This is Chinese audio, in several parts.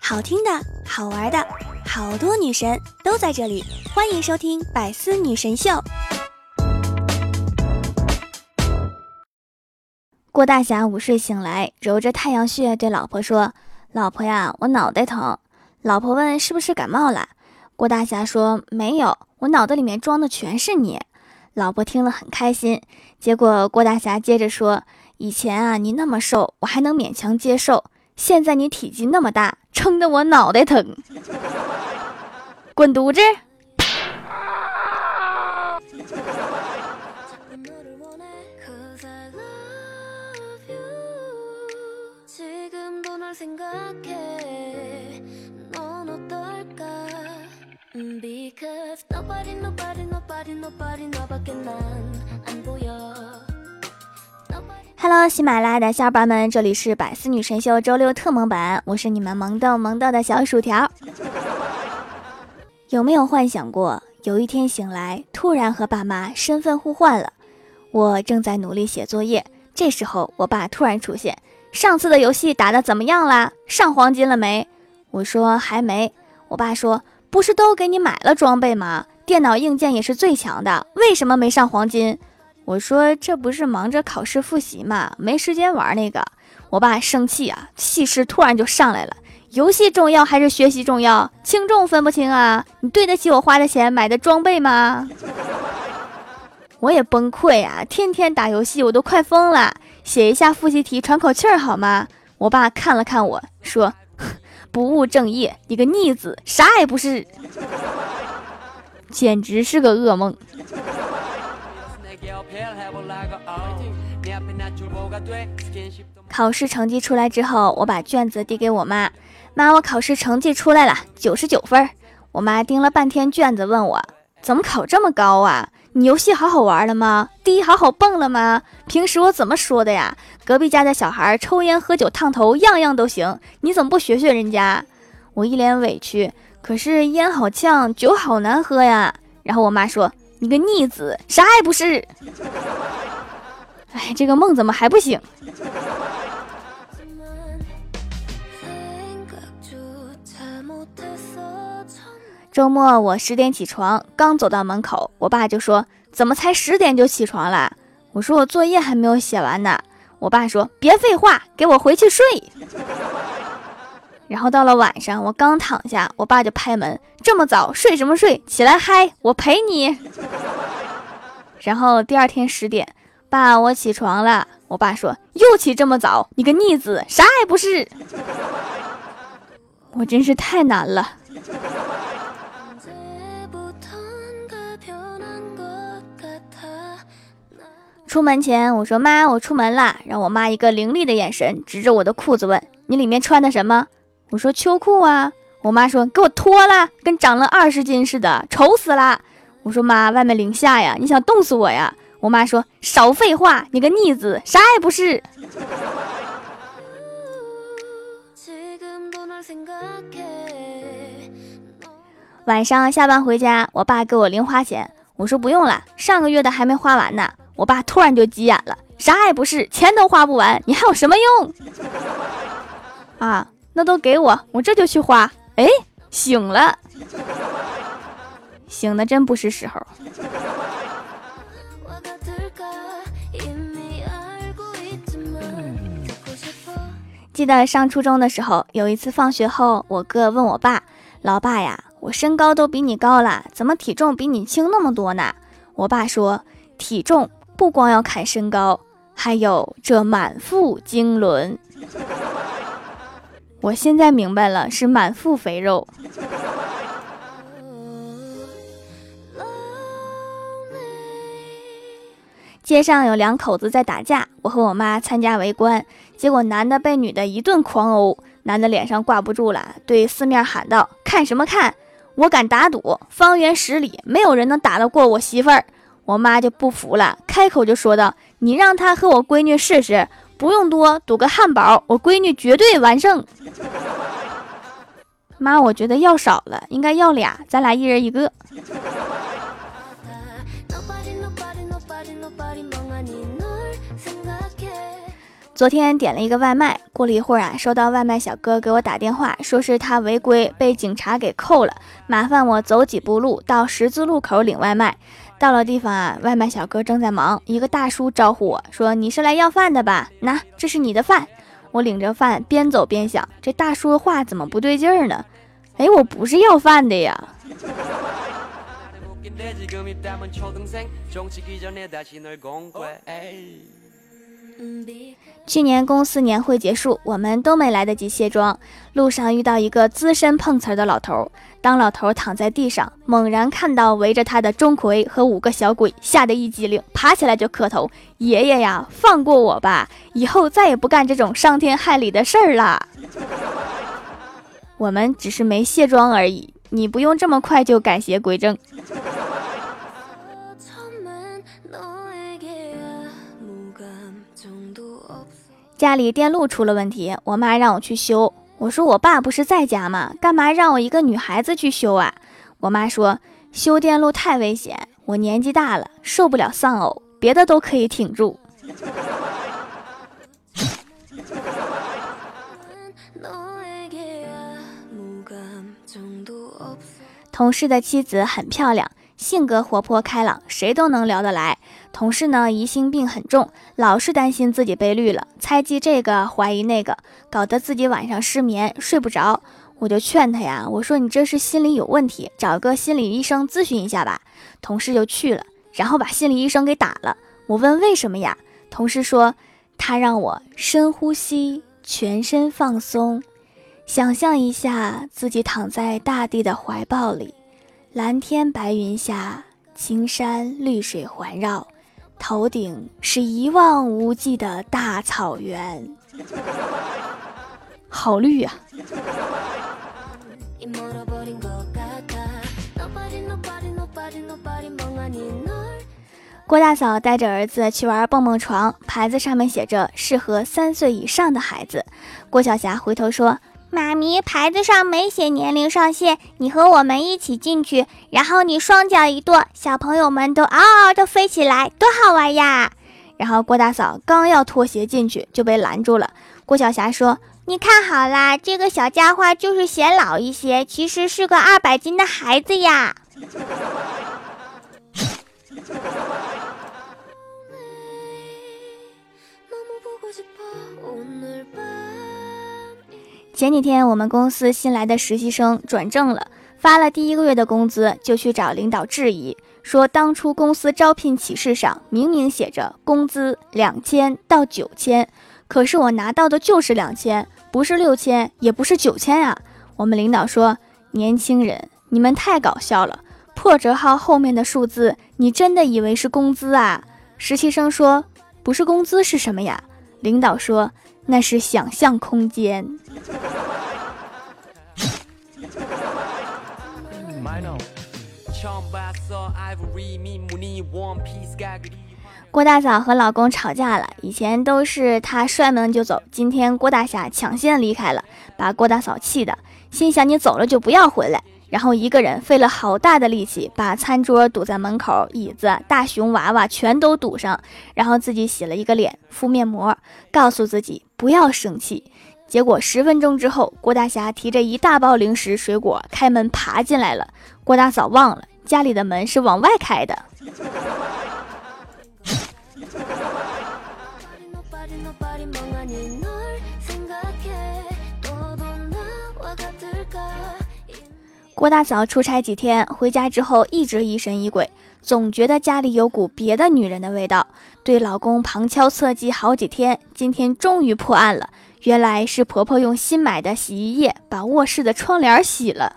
好听的，好玩的，好多女神都在这里，欢迎收听《百思女神秀》。郭大侠午睡醒来，揉着太阳穴，对老婆说：“老婆呀，我脑袋疼。”老婆问：“是不是感冒了？”郭大侠说：“没有，我脑袋里面装的全是你。”老婆听了很开心。结果郭大侠接着说：“以前啊，你那么瘦，我还能勉强接受。”现在你体积那么大，撑得我脑袋疼，滚犊子！！Hello，喜马拉雅的小伙伴们，这里是百思女神秀周六特萌版，我是你们萌豆萌豆的小薯条。有没有幻想过，有一天醒来，突然和爸妈身份互换了？我正在努力写作业，这时候我爸突然出现：“上次的游戏打的怎么样啦？上黄金了没？”我说：“还没。”我爸说：“不是都给你买了装备吗？电脑硬件也是最强的，为什么没上黄金？”我说这不是忙着考试复习嘛，没时间玩那个。我爸生气啊，气势突然就上来了。游戏重要还是学习重要？轻重分不清啊？你对得起我花的钱买的装备吗？我也崩溃啊，天天打游戏我都快疯了。写一下复习题喘口气儿好吗？我爸看了看我说：“ 不务正业，你个逆子，啥也不是，简直是个噩梦。”考试成绩出来之后，我把卷子递给我妈。妈，我考试成绩出来了，九十九分。我妈盯了半天卷子，问我怎么考这么高啊？你游戏好好玩了吗？第一好好蹦了吗？平时我怎么说的呀？隔壁家的小孩抽烟喝酒烫头样样都行，你怎么不学学人家？我一脸委屈，可是烟好呛，酒好难喝呀。然后我妈说。你个逆子，啥也不是。哎，这个梦怎么还不醒？周末我十点起床，刚走到门口，我爸就说：“怎么才十点就起床了？”我说：“我作业还没有写完呢。”我爸说：“别废话，给我回去睡。”然后到了晚上，我刚躺下，我爸就拍门：“这么早睡什么睡？起来嗨，我陪你。”然后第二天十点，爸，我起床了。我爸说：“又起这么早，你个逆子，啥也不是。”我真是太难了。出门前，我说：“妈，我出门了。”让我妈一个凌厉的眼神指着我的裤子问：“你里面穿的什么？”我说秋裤啊，我妈说给我脱了，跟长了二十斤似的，丑死了。我说妈，外面零下呀，你想冻死我呀？我妈说少废话，你个逆子，啥也不是。晚上下班回家，我爸给我零花钱，我说不用了，上个月的还没花完呢。我爸突然就急眼了，啥也不是，钱都花不完，你还有什么用？啊！那都给我，我这就去花。哎，醒了，醒的真不是时候。记得上初中的时候，有一次放学后，我哥问我爸：“老爸呀，我身高都比你高了，怎么体重比你轻那么多呢？”我爸说：“体重不光要看身高，还有这满腹经纶。” 我现在明白了，是满腹肥肉。街上有两口子在打架，我和我妈参加围观，结果男的被女的一顿狂殴，男的脸上挂不住了，对四面喊道：“看什么看？我敢打赌，方圆十里没有人能打得过我媳妇儿。”我妈就不服了，开口就说道：“你让他和我闺女试试。”不用多，赌个汉堡，我闺女绝对完胜。妈，我觉得要少了，应该要俩，咱俩一人一个。昨天点了一个外卖，过了一会儿啊，收到外卖小哥给我打电话，说是他违规被警察给扣了，麻烦我走几步路到十字路口领外卖。到了地方啊，外卖小哥正在忙，一个大叔招呼我说：“你是来要饭的吧？那这是你的饭。”我领着饭边走边想，这大叔的话怎么不对劲儿呢？哎，我不是要饭的呀。去年公司年会结束，我们都没来得及卸妆，路上遇到一个资深碰瓷的老头。当老头躺在地上，猛然看到围着他的钟馗和五个小鬼，吓得一激灵，爬起来就磕头：“爷爷呀，放过我吧，以后再也不干这种伤天害理的事儿了。”我们只是没卸妆而已，你不用这么快就改邪归正。家里电路出了问题，我妈让我去修。我说我爸不是在家吗？干嘛让我一个女孩子去修啊？我妈说修电路太危险，我年纪大了，受不了丧偶，别的都可以挺住。同事的妻子很漂亮。性格活泼开朗，谁都能聊得来。同事呢，疑心病很重，老是担心自己被绿了，猜忌这个，怀疑那个，搞得自己晚上失眠，睡不着。我就劝他呀，我说你这是心理有问题，找个心理医生咨询一下吧。同事就去了，然后把心理医生给打了。我问为什么呀？同事说他让我深呼吸，全身放松，想象一下自己躺在大地的怀抱里。蓝天白云下，青山绿水环绕，头顶是一望无际的大草原，好绿呀！郭大嫂带着儿子去玩蹦蹦床，牌子上面写着适合三岁以上的孩子。郭晓霞回头说。妈咪，牌子上没写年龄上限，你和我们一起进去，然后你双脚一跺，小朋友们都嗷嗷的飞起来，多好玩呀！然后郭大嫂刚要脱鞋进去，就被拦住了。郭晓霞说：“你看好啦，这个小家伙就是显老一些，其实是个二百斤的孩子呀。”前几天我们公司新来的实习生转正了，发了第一个月的工资，就去找领导质疑，说当初公司招聘启事上明明写着工资两千到九千，可是我拿到的就是两千，不是六千，也不是九千。啊。我们领导说，年轻人，你们太搞笑了，破折号后面的数字，你真的以为是工资啊？实习生说，不是工资是什么呀？领导说。那是想象空间。郭大嫂和老公吵架了，以前都是他摔门就走，今天郭大侠抢先离开了，把郭大嫂气的，心想你走了就不要回来。然后一个人费了好大的力气，把餐桌堵在门口，椅子、大熊娃娃全都堵上，然后自己洗了一个脸，敷面膜，告诉自己不要生气。结果十分钟之后，郭大侠提着一大包零食、水果开门爬进来了。郭大嫂忘了家里的门是往外开的。郭大嫂出差几天，回家之后一直疑神疑鬼，总觉得家里有股别的女人的味道，对老公旁敲侧击好几天。今天终于破案了，原来是婆婆用新买的洗衣液把卧室的窗帘洗了。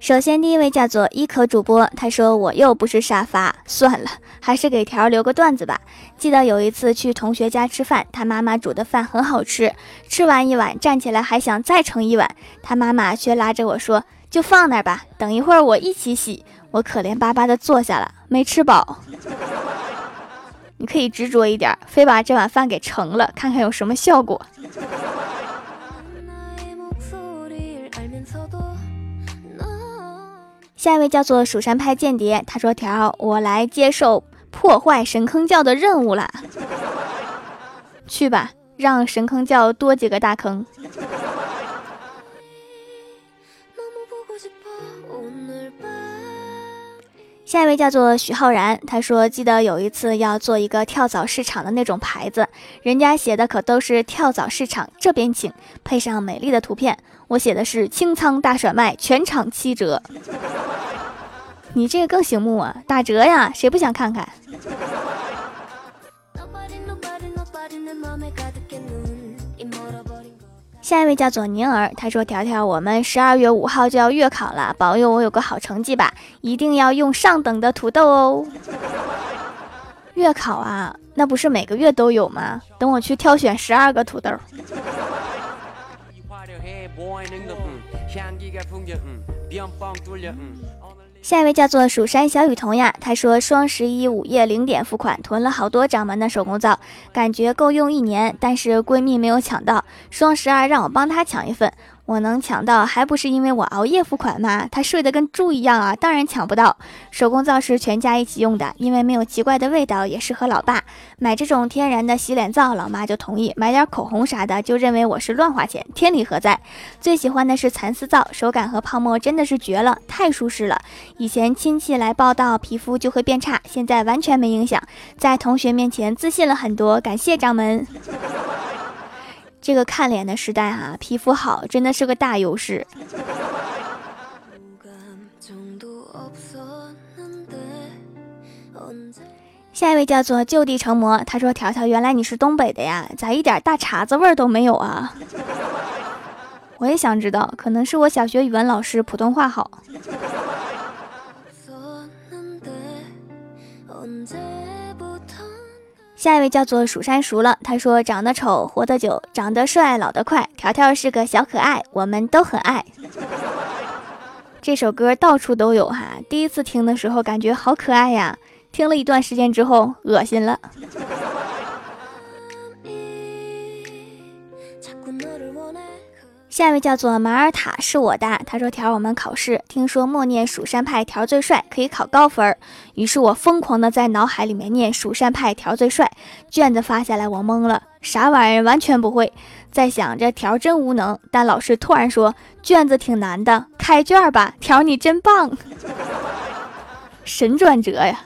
首先，第一位叫做一可主播，他说我又不是沙发，算了，还是给条留个段子吧。记得有一次去同学家吃饭，他妈妈煮的饭很好吃，吃完一碗站起来还想再盛一碗，他妈妈却拉着我说：“就放那儿吧，等一会儿我一起洗。”我可怜巴巴的坐下了，没吃饱。你可以执着一点，非把这碗饭给盛了，看看有什么效果。下一位叫做蜀山派间谍，他说：“条，我来接受破坏神坑教的任务了，去吧，让神坑教多几个大坑。”下一位叫做许浩然，他说：“记得有一次要做一个跳蚤市场的那种牌子，人家写的可都是跳蚤市场这边请，配上美丽的图片。我写的是清仓大甩卖，全场七折。你这个更醒目啊，打折呀，谁不想看看？” 下一位叫做宁儿，他说：“条条，我们十二月五号就要月考了，保佑我有个好成绩吧！一定要用上等的土豆哦。”月考啊，那不是每个月都有吗？等我去挑选十二个土豆。下一位叫做蜀山小雨桐呀，她说双十一午夜零点付款，囤了好多掌门的手工皂，感觉够用一年，但是闺蜜没有抢到，双十二让我帮她抢一份。我能抢到，还不是因为我熬夜付款吗？他睡得跟猪一样啊，当然抢不到。手工皂是全家一起用的，因为没有奇怪的味道，也适合老爸。买这种天然的洗脸皂，老妈就同意；买点口红啥的，就认为我是乱花钱。天理何在？最喜欢的是蚕丝皂，手感和泡沫真的是绝了，太舒适了。以前亲戚来报道，皮肤就会变差，现在完全没影响，在同学面前自信了很多。感谢掌门。这个看脸的时代哈，皮肤好真的是个大优势。下一位叫做就地成魔，他说：“条条，原来你是东北的呀，咋一点大碴子味儿都没有啊？”我也想知道，可能是我小学语文老师普通话好。下一位叫做蜀山熟了，他说：“长得丑活得久，长得帅老得快。条条是个小可爱，我们都很爱。”这首歌到处都有哈，第一次听的时候感觉好可爱呀，听了一段时间之后恶心了。下一位叫做马尔塔，是我的。他说：“条我们考试，听说默念蜀山派条最帅，可以考高分。于是我疯狂的在脑海里面念蜀山派条最帅。卷子发下来，我懵了，啥玩意儿，完全不会。在想这条真无能。但老师突然说卷子挺难的，开卷吧，条你真棒，神转折呀。”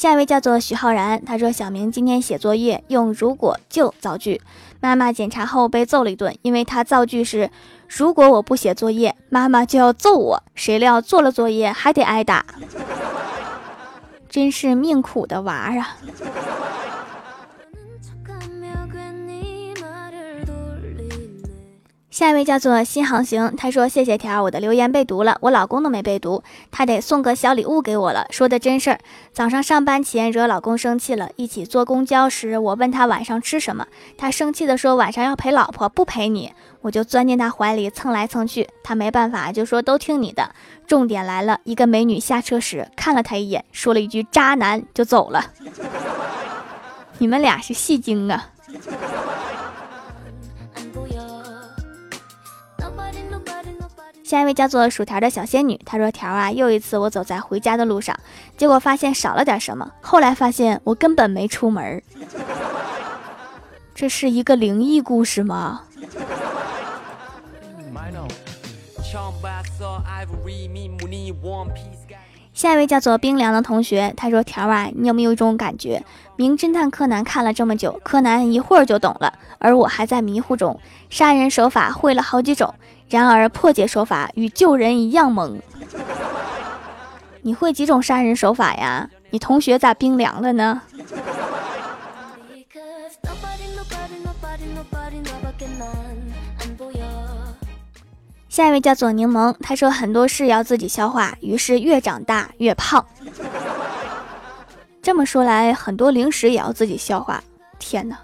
下一位叫做许浩然，他说：“小明今天写作业用如果就造句，妈妈检查后被揍了一顿，因为他造句是如果我不写作业，妈妈就要揍我。谁料做了作业还得挨打，真是命苦的娃啊。”下一位叫做新航行，他说：“谢谢条，我的留言被读了，我老公都没被读，他得送个小礼物给我了。”说的真事儿。早上上班前惹老公生气了，一起坐公交时，我问他晚上吃什么，他生气的说晚上要陪老婆，不陪你。我就钻进他怀里蹭来蹭去，他没办法，就说都听你的。重点来了，一个美女下车时看了他一眼，说了一句“渣男”就走了。你们俩是戏精啊！下一位叫做薯条的小仙女，她说：“条啊，又一次我走在回家的路上，结果发现少了点什么。后来发现我根本没出门。这是一个灵异故事吗？”下一位叫做冰凉的同学，他说：“条啊，你有没有一种感觉？名侦探柯南看了这么久，柯南一会儿就懂了，而我还在迷糊中。杀人手法会了好几种。”然而破解手法与救人一样猛。你会几种杀人手法呀？你同学咋冰凉了呢？下一位叫做柠檬，他说很多事要自己消化，于是越长大越胖。这么说来，很多零食也要自己消化。天哪！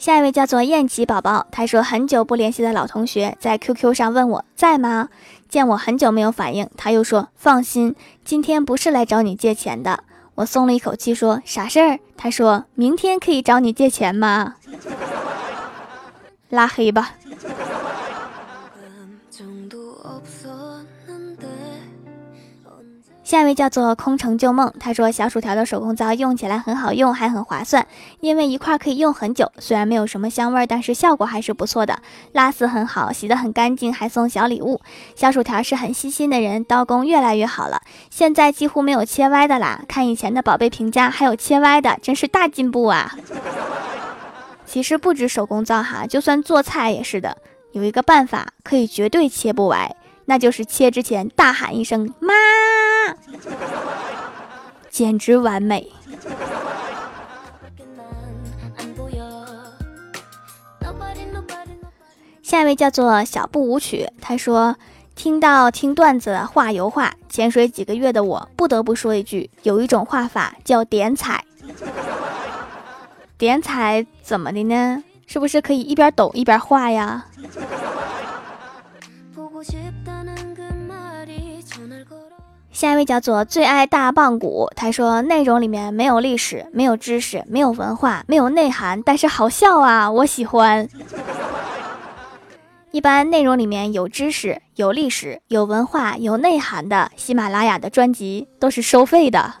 下一位叫做燕琪宝宝，他说很久不联系的老同学在 QQ 上问我在吗？见我很久没有反应，他又说放心，今天不是来找你借钱的。我松了一口气，说啥事儿？他说明天可以找你借钱吗？拉黑吧。下一位叫做空城旧梦，他说小薯条的手工皂用起来很好用，还很划算，因为一块可以用很久。虽然没有什么香味，但是效果还是不错的，拉丝很好，洗得很干净，还送小礼物。小薯条是很细心的人，刀工越来越好了，现在几乎没有切歪的啦。看以前的宝贝评价，还有切歪的，真是大进步啊！其实不止手工皂哈，就算做菜也是的，有一个办法可以绝对切不歪，那就是切之前大喊一声妈。简直完美。下一位叫做小步舞曲，他说：“听到听段子画油画，潜水几个月的我不得不说一句，有一种画法叫点彩。点彩怎么的呢？是不是可以一边抖一边画呀？”下一位叫做最爱大棒骨，他说内容里面没有历史，没有知识，没有文化，没有内涵，但是好笑啊，我喜欢。一般内容里面有知识、有历史、有文化、有内涵的喜马拉雅的专辑都是收费的。